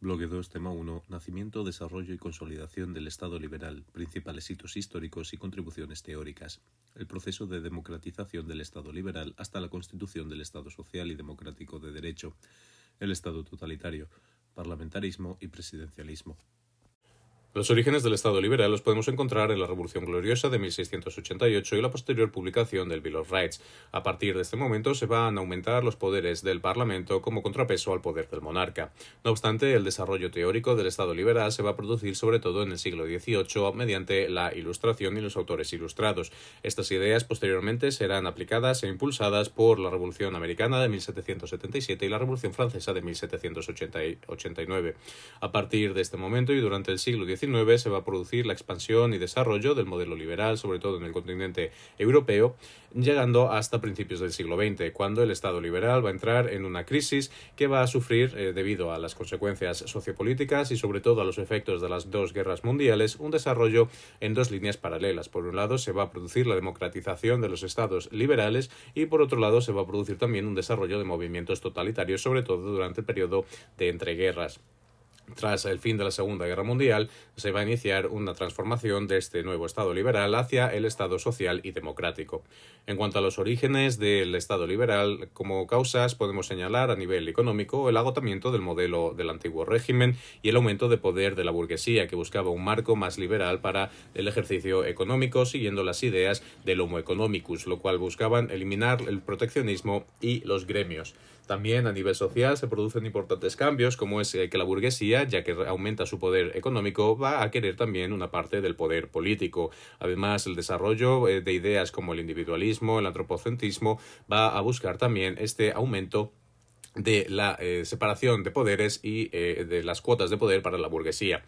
Bloque 2, tema 1. Nacimiento, desarrollo y consolidación del Estado liberal, principales hitos históricos y contribuciones teóricas. El proceso de democratización del Estado liberal hasta la constitución del Estado social y democrático de derecho. El Estado totalitario, parlamentarismo y presidencialismo. Los orígenes del Estado liberal los podemos encontrar en la Revolución Gloriosa de 1688 y la posterior publicación del Bill of Rights. A partir de este momento se van a aumentar los poderes del Parlamento como contrapeso al poder del monarca. No obstante, el desarrollo teórico del Estado liberal se va a producir sobre todo en el siglo XVIII mediante la Ilustración y los autores ilustrados. Estas ideas posteriormente serán aplicadas e impulsadas por la Revolución Americana de 1777 y la Revolución Francesa de 1789. A partir de este momento y durante el siglo Se va a producir la expansión y desarrollo del modelo liberal, sobre todo en el continente europeo, llegando hasta principios del siglo XX, cuando el Estado liberal va a entrar en una crisis que va a sufrir, eh, debido a las consecuencias sociopolíticas y sobre todo a los efectos de las dos guerras mundiales, un desarrollo en dos líneas paralelas. Por un lado, se va a producir la democratización de los estados liberales y por otro lado, se va a producir también un desarrollo de movimientos totalitarios, sobre todo durante el periodo de entreguerras. Tras el fin de la Segunda Guerra Mundial, se va a iniciar una transformación de este nuevo Estado liberal hacia el Estado social y democrático. En cuanto a los orígenes del Estado liberal, como causas podemos señalar a nivel económico el agotamiento del modelo del antiguo régimen y el aumento de poder de la burguesía, que buscaba un marco más liberal para el ejercicio económico, siguiendo las ideas del Homo economicus, lo cual buscaban eliminar el proteccionismo y los gremios. También a nivel social se producen importantes cambios, como es eh, que la burguesía, ya que aumenta su poder económico, va a querer también una parte del poder político. Además, el desarrollo eh, de ideas como el individualismo, el antropocentrismo, va a buscar también este aumento de la eh, separación de poderes y de las cuotas de poder para la burguesía.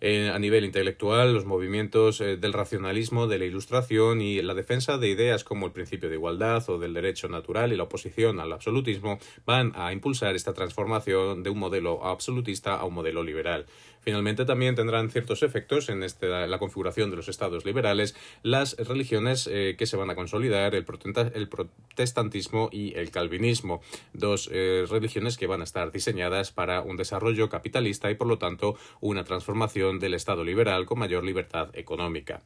A nivel intelectual, los movimientos eh, del racionalismo, de la ilustración y la defensa de ideas como el principio de igualdad o del derecho natural y la oposición al absolutismo van a impulsar esta transformación de un modelo absolutista a un modelo liberal. Finalmente, también tendrán ciertos efectos en este, la configuración de los estados liberales las religiones eh, que se van a consolidar, el, protestantismo y el calvinismo, dos religiones que van a estar diseñadas para un desarrollo capitalista y, por lo tanto, una transformación del Estado liberal con mayor libertad económica.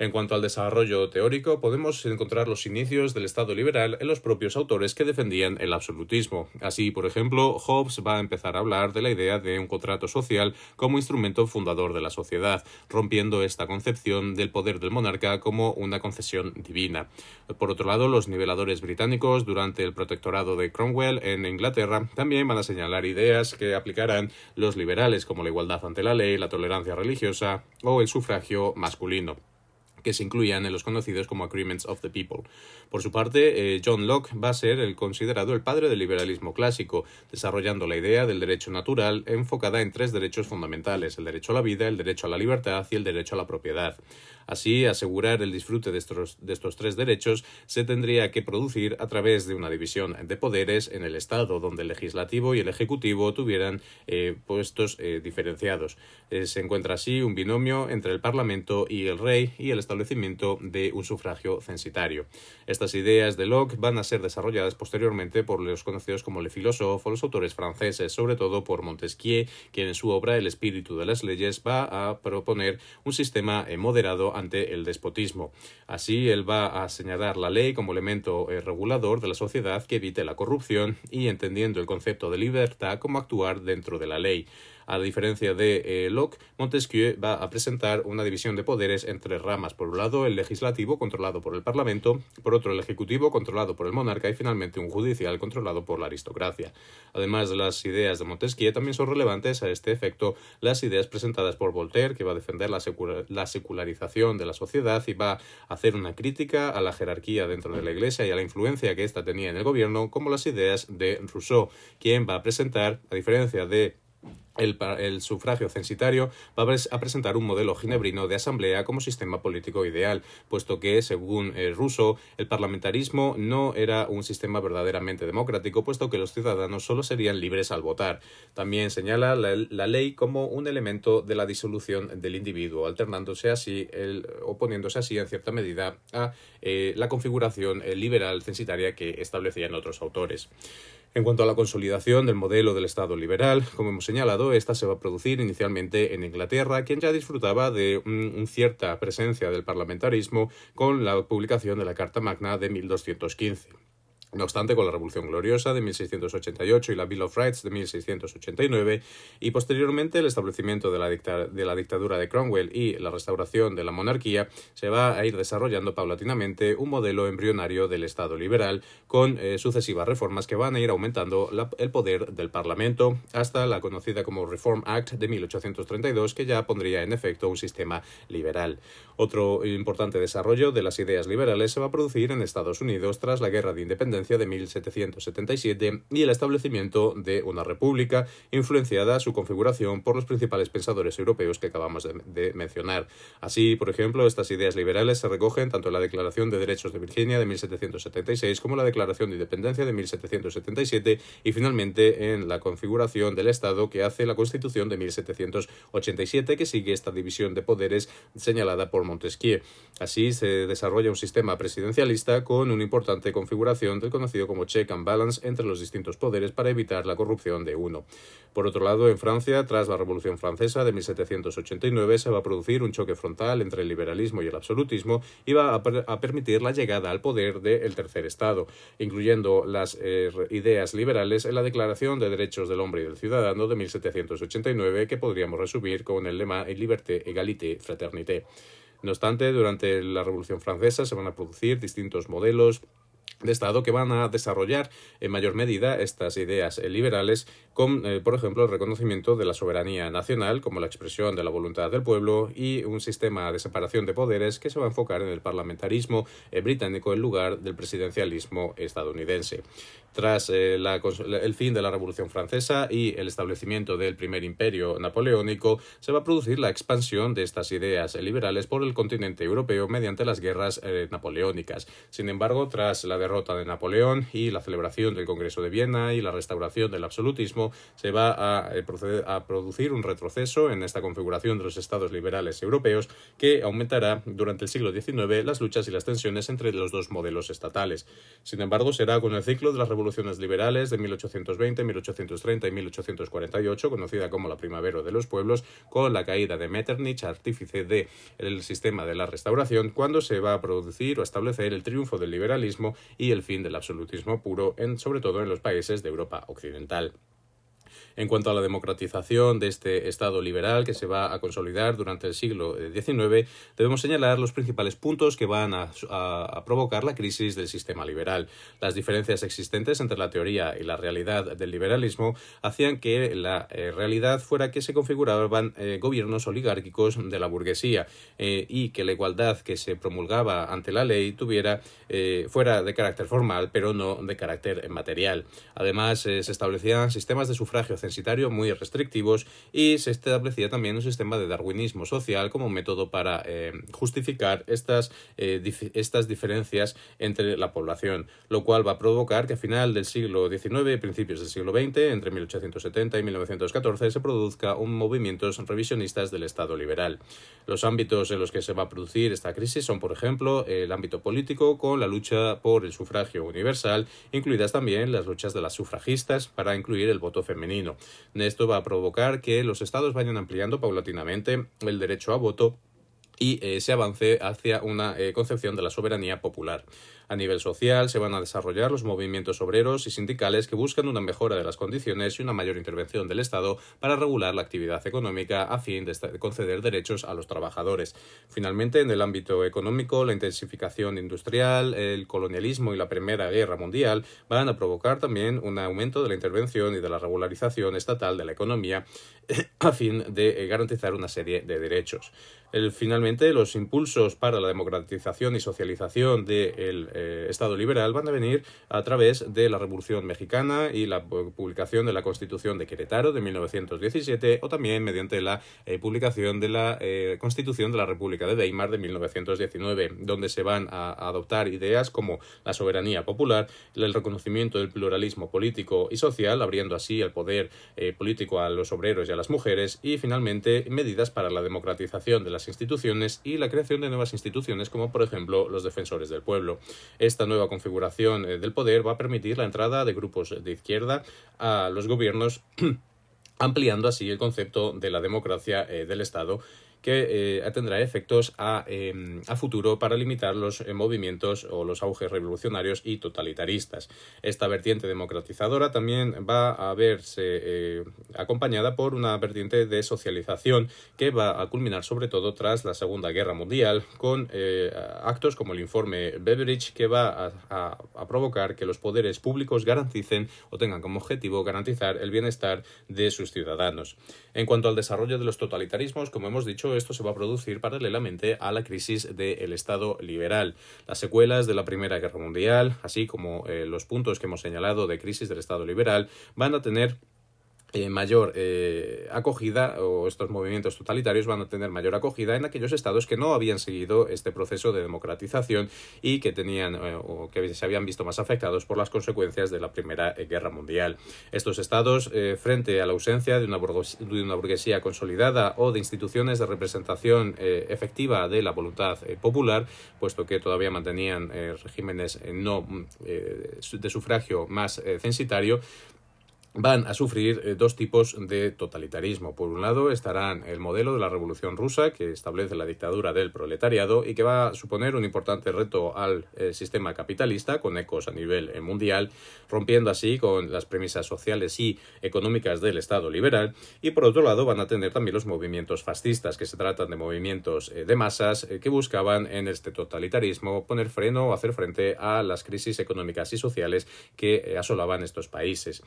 En cuanto al desarrollo teórico, podemos encontrar los inicios del Estado liberal en los propios autores que defendían el absolutismo. Así, por ejemplo, Hobbes va a empezar a hablar de la idea de un contrato social como instrumento fundador de la sociedad, rompiendo esta concepción del poder del monarca como una concesión divina. Por otro lado, los niveladores británicos durante el protectorado de Cromwell en Inglaterra también van a señalar ideas que aplicarán los liberales como la igualdad ante la ley, la tolerancia religiosa o el sufragio masculino que se incluían en los conocidos como Agreements of the People. Por su parte, eh, John Locke va a ser el considerado el padre del liberalismo clásico, desarrollando la idea del derecho natural enfocada en tres derechos fundamentales, el derecho a la vida, el derecho a la libertad y el derecho a la propiedad. Así, asegurar el disfrute de estos, tres derechos se tendría que producir a través de una división de poderes en el Estado, donde el legislativo y el ejecutivo tuvieran eh, puestos eh, diferenciados. se encuentra así un binomio entre el Parlamento y el Rey y el establecimiento de un sufragio censitario. Estas ideas de Locke van a ser desarrolladas posteriormente por los conocidos como Le Philosophe o los autores franceses, sobre todo por Montesquieu, quien en su obra El espíritu de las leyes va a proponer un sistema eh, moderado ante el despotismo. Así, él va a señalar la ley como elemento eh, regulador de la sociedad que evite la corrupción y entendiendo el concepto de libertad como actuar dentro de la ley. A diferencia de eh, Locke, Montesquieu va a presentar una división de poderes entre ramas. Por un lado, el legislativo, controlado por el Parlamento, por otro, el ejecutivo, controlado por el monarca, y finalmente un judicial, controlado por la aristocracia. Además de las ideas de Montesquieu, también son relevantes a este efecto las ideas presentadas por Voltaire, que va a defender la, la secularización de la sociedad y va a hacer una crítica a la jerarquía dentro de la Iglesia y a la influencia que ésta tenía en el gobierno, como las ideas de Rousseau, quien va a presentar, a diferencia de el, sufragio censitario va a presentar un modelo ginebrino de asamblea como sistema político ideal, puesto que, según el ruso, el parlamentarismo no era un sistema verdaderamente democrático, puesto que los ciudadanos solo serían libres al votar. También señala la, ley como un elemento de la disolución del individuo, alternándose así, el, oponiéndose así en cierta medida a eh, la configuración eh, liberal censitaria que establecían otros autores. En cuanto a la consolidación del modelo del Estado liberal, como hemos señalado, esta se va a producir inicialmente en Inglaterra, quien ya disfrutaba de una cierta presencia del parlamentarismo con la publicación de la Carta Magna de 1215. No obstante, con la Revolución Gloriosa de 1688 y la Bill of Rights de 1689, y posteriormente el establecimiento de la, dictadura de Cromwell y la restauración de la monarquía, se va a ir desarrollando paulatinamente un modelo embrionario del Estado liberal, con eh, sucesivas reformas que van a ir aumentando el poder del Parlamento hasta la conocida como Reform Act de 1832, que ya pondría en efecto un sistema liberal. Otro importante desarrollo de las ideas liberales se va a producir en Estados Unidos tras la Guerra de Independencia de 1777 y el establecimiento de una república influenciada su configuración por los principales pensadores europeos que acabamos de, mencionar. Así, por ejemplo, estas ideas liberales se recogen tanto en la Declaración de Derechos de Virginia de 1776 como en la Declaración de Independencia de 1777 y finalmente en la configuración del Estado que hace la Constitución de 1787 que sigue esta división de poderes señalada por Montesquieu. Así se desarrolla un sistema presidencialista con una importante configuración conocido como check and balance entre los distintos poderes para evitar la corrupción de uno. Por otro lado, en Francia, tras la Revolución Francesa de 1789, se va a producir un choque frontal entre el liberalismo y el absolutismo y va a, permitir la llegada al poder del tercer Estado, incluyendo las eh, ideas liberales en la Declaración de Derechos del Hombre y del Ciudadano de 1789, que podríamos resumir con el lema Liberté, Égalité, Fraternité. No obstante, durante la Revolución Francesa se van a producir distintos modelos de Estado que van a desarrollar en mayor medida estas ideas liberales con, eh, por ejemplo, el reconocimiento de la soberanía nacional como la expresión de la voluntad del pueblo y un sistema de separación de poderes que se va a enfocar en el parlamentarismo eh, británico en lugar del presidencialismo estadounidense. Tras eh, el fin de la Revolución Francesa y el establecimiento del primer imperio napoleónico, se va a producir la expansión de estas ideas liberales por el continente europeo mediante las guerras napoleónicas. Sin embargo, tras la derrota de Napoleón y la celebración del Congreso de Viena y la restauración del absolutismo, se va a, eh, proceder a producir un retroceso en esta configuración de los estados liberales europeos que aumentará durante el siglo XIX las luchas y las tensiones entre los dos modelos estatales. Sin embargo, será con el ciclo de las revoluciones liberales de 1820, 1830 y 1848, conocida como la Primavera de los Pueblos, con la caída de Metternich, artífice del sistema de la restauración, cuando se va a producir o establecer el triunfo del liberalismo y el fin del absolutismo puro, en, sobre todo en los países de Europa Occidental. En cuanto a la democratización de este Estado liberal que se va a consolidar durante el siglo XIX, debemos señalar los principales puntos que van a, provocar la crisis del sistema liberal. Las diferencias existentes entre la teoría y la realidad del liberalismo hacían que la eh, realidad fuera que se configuraban eh, gobiernos oligárquicos de la burguesía eh, y que la igualdad que se promulgaba ante la ley tuviera fuera de carácter formal, pero no de carácter material. Además, se establecían sistemas de sufragio censitario muy restrictivos y se establecía también un sistema de darwinismo social como método para eh, justificar estas, eh, estas diferencias entre la población, lo cual va a provocar que a final del siglo XIX y principios del siglo XX, entre 1870 y 1914, se produzca un movimiento revisionistas del Estado liberal. Los ámbitos en los que se va a producir esta crisis son, por ejemplo, el ámbito político con la lucha por el sufragio universal, incluidas también las luchas de las sufragistas para incluir el voto femenino. Esto va a provocar que los estados vayan ampliando paulatinamente el derecho a voto y eh, se avance hacia una eh, concepción de la soberanía popular. A nivel social se van a desarrollar los movimientos obreros y sindicales que buscan una mejora de las condiciones y una mayor intervención del Estado para regular la actividad económica a fin de conceder derechos a los trabajadores. Finalmente, en el ámbito económico, la intensificación industrial, el colonialismo y la Primera Guerra Mundial van a provocar también un aumento de la intervención y de la regularización estatal de la economía a fin de eh, garantizar una serie de derechos. Finalmente, los impulsos para la democratización y socialización del eh, Estado liberal van a venir a través de la Revolución Mexicana y la publicación de la Constitución de Querétaro de 1917 o también mediante la eh, publicación de la Constitución de la República de Weimar de 1919, donde se van a, adoptar ideas como la soberanía popular, el reconocimiento del pluralismo político y social, abriendo así el poder político a los obreros y a las mujeres y finalmente medidas para la democratización de instituciones y la creación de nuevas instituciones como por ejemplo los defensores del pueblo. Esta nueva configuración del poder va a permitir la entrada de grupos de izquierda a los gobiernos ampliando así el concepto de la democracia del Estado que eh, tendrá efectos a, em, a, futuro para limitar los eh, movimientos o los auges revolucionarios y totalitaristas. Esta vertiente democratizadora también va a verse eh, acompañada por una vertiente de socialización que va a culminar sobre todo tras la Segunda Guerra Mundial con actos como el informe Beveridge que va a, a provocar que los poderes públicos garanticen o tengan como objetivo garantizar el bienestar de sus ciudadanos. En cuanto al desarrollo de los totalitarismos, como hemos dicho, esto se va a producir paralelamente a la crisis del Estado liberal. Las secuelas de la Primera Guerra Mundial, así como eh, los puntos que hemos señalado de crisis del Estado liberal, van a tener eh, mayor eh, acogida o estos movimientos totalitarios van a tener mayor acogida en aquellos estados que no habían seguido este proceso de democratización y que tenían eh, o que se habían visto más afectados por las consecuencias de la Primera Guerra Mundial. Estos estados, frente a la ausencia de una, de una, burguesía consolidada o de instituciones de representación efectiva de la voluntad popular, puesto que todavía mantenían regímenes no de sufragio más censitario, van a sufrir eh, dos tipos de totalitarismo. Por un lado estarán el modelo de la Revolución rusa, que establece la dictadura del proletariado y que va a suponer un importante reto al eh, sistema capitalista, con ecos a nivel eh, mundial, rompiendo así con las premisas sociales y económicas del Estado liberal. Y por otro lado van a tener también los movimientos fascistas, que se tratan de movimientos de masas que buscaban en este totalitarismo poner freno o hacer frente a las crisis económicas y sociales que asolaban estos países.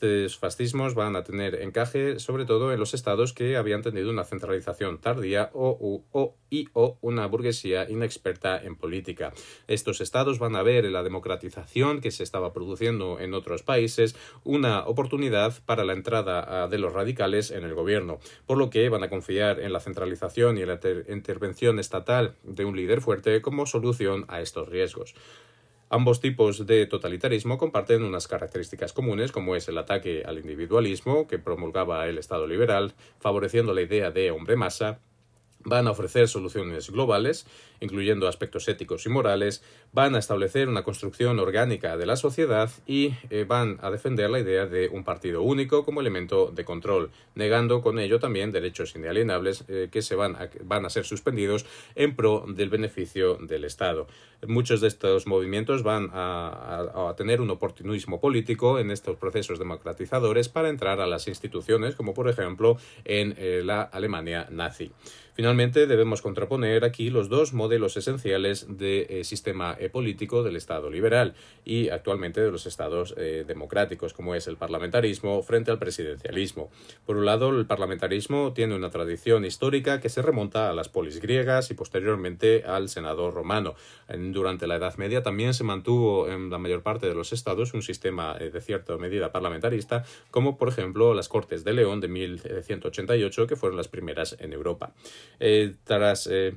Estos fascismos van a tener encaje sobre todo en los estados que habían tenido una centralización tardía o, y una burguesía inexperta en política. Estos estados van a ver en la democratización que se estaba produciendo en otros países una oportunidad para la entrada ah, de los radicales en el gobierno, por lo que van a confiar en la centralización y en la intervención estatal de un líder fuerte como solución a estos riesgos. Ambos tipos de totalitarismo comparten unas características comunes, como es el ataque al individualismo que promulgaba el Estado liberal, favoreciendo la idea de hombre masa, van a ofrecer soluciones globales, incluyendo aspectos éticos y morales, van a establecer una construcción orgánica de la sociedad y eh, van a defender la idea de un partido único como elemento de control, negando con ello también derechos inalienables eh, que se van a, van a ser suspendidos en pro del beneficio del Estado. Muchos de estos movimientos van a, a tener un oportunismo político en estos procesos democratizadores para entrar a las instituciones, como por ejemplo en eh, la Alemania nazi. Finalmente, debemos contraponer aquí los dos modelos esenciales de eh, sistema eh, político del Estado liberal y actualmente de los estados democráticos, como es el parlamentarismo frente al presidencialismo. Por un lado, el parlamentarismo tiene una tradición histórica que se remonta a las polis griegas y posteriormente al Senado romano. Durante la Edad Media también se mantuvo en la mayor parte de los estados un sistema de cierta medida parlamentarista, como por ejemplo las Cortes de León de 1188, que fueron las primeras en Europa. Eh, tras eh,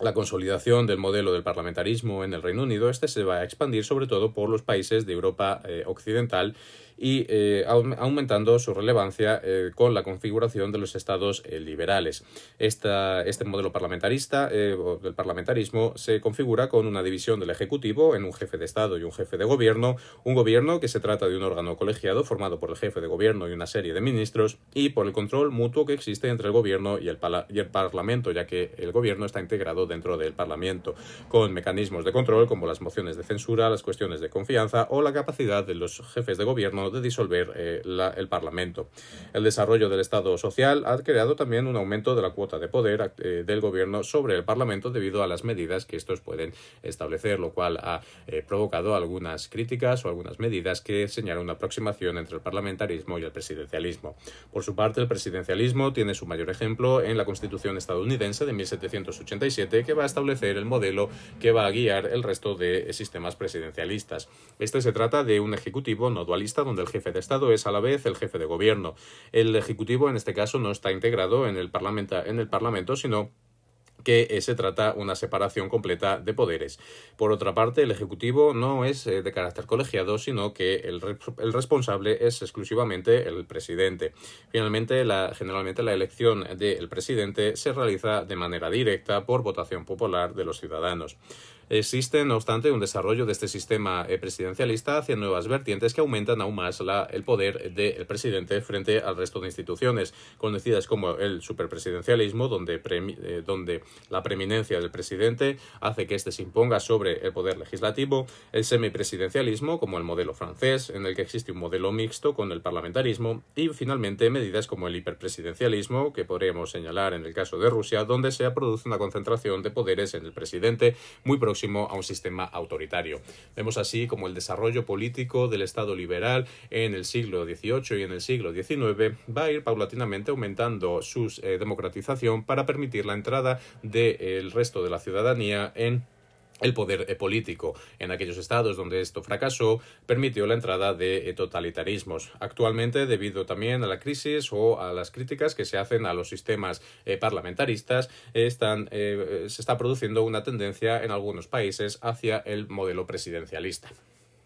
la consolidación del modelo del parlamentarismo en el Reino Unido, este se va a expandir sobre todo por los países de Europa eh, Occidental y eh, aumentando su relevancia eh, con la configuración de los estados liberales. Este modelo parlamentarista del parlamentarismo se configura con una división del Ejecutivo en un jefe de Estado y un jefe de Gobierno, un gobierno que se trata de un órgano colegiado formado por el jefe de Gobierno y una serie de ministros y por el control mutuo que existe entre el Gobierno y el Parlamento, ya que el Gobierno está integrado dentro del Parlamento, con mecanismos de control como las mociones de censura, las cuestiones de confianza o la capacidad de los jefes de Gobierno de disolver eh, el Parlamento. El desarrollo del Estado social ha creado también un aumento de la cuota de poder eh, del Gobierno sobre el Parlamento debido a las medidas que estos pueden establecer, lo cual ha eh, provocado algunas críticas o algunas medidas que señalan una aproximación entre el parlamentarismo y el presidencialismo. Por su parte, el presidencialismo tiene su mayor ejemplo en la Constitución estadounidense de 1787, que va a establecer el modelo que va a guiar el resto de sistemas presidencialistas. Este se trata de un ejecutivo no dualista donde el jefe de Estado es a la vez el jefe de gobierno. El Ejecutivo, en este caso, no está integrado en el, en el Parlamento, sino que se trata una separación completa de poderes. Por otra parte, el Ejecutivo no es eh, de carácter colegiado, sino que el, responsable es exclusivamente el presidente. Finalmente, la, generalmente la elección del presidente se realiza de manera directa por votación popular de los ciudadanos. Existe, no obstante, un desarrollo de este sistema eh, presidencialista hacia nuevas vertientes que aumentan aún más la, el poder del presidente frente al resto de instituciones, conocidas como el superpresidencialismo, donde, eh, donde la preeminencia del presidente hace que éste se imponga sobre el poder legislativo, el semipresidencialismo, como el modelo francés, en el que existe un modelo mixto con el parlamentarismo, y finalmente medidas como el hiperpresidencialismo, que podríamos señalar en el caso de Rusia, donde se produce una concentración de poderes en el presidente muy próximo a un sistema autoritario. Vemos así como el desarrollo político del Estado liberal en el siglo XVIII y en el siglo XIX va a ir paulatinamente aumentando su eh, democratización para permitir la entrada del resto de la ciudadanía en el poder eh, político en aquellos estados donde esto fracasó permitió la entrada de eh, totalitarismos. Actualmente, debido también a la crisis o a las críticas que se hacen a los sistemas eh, parlamentaristas, se está produciendo una tendencia en algunos países hacia el modelo presidencialista.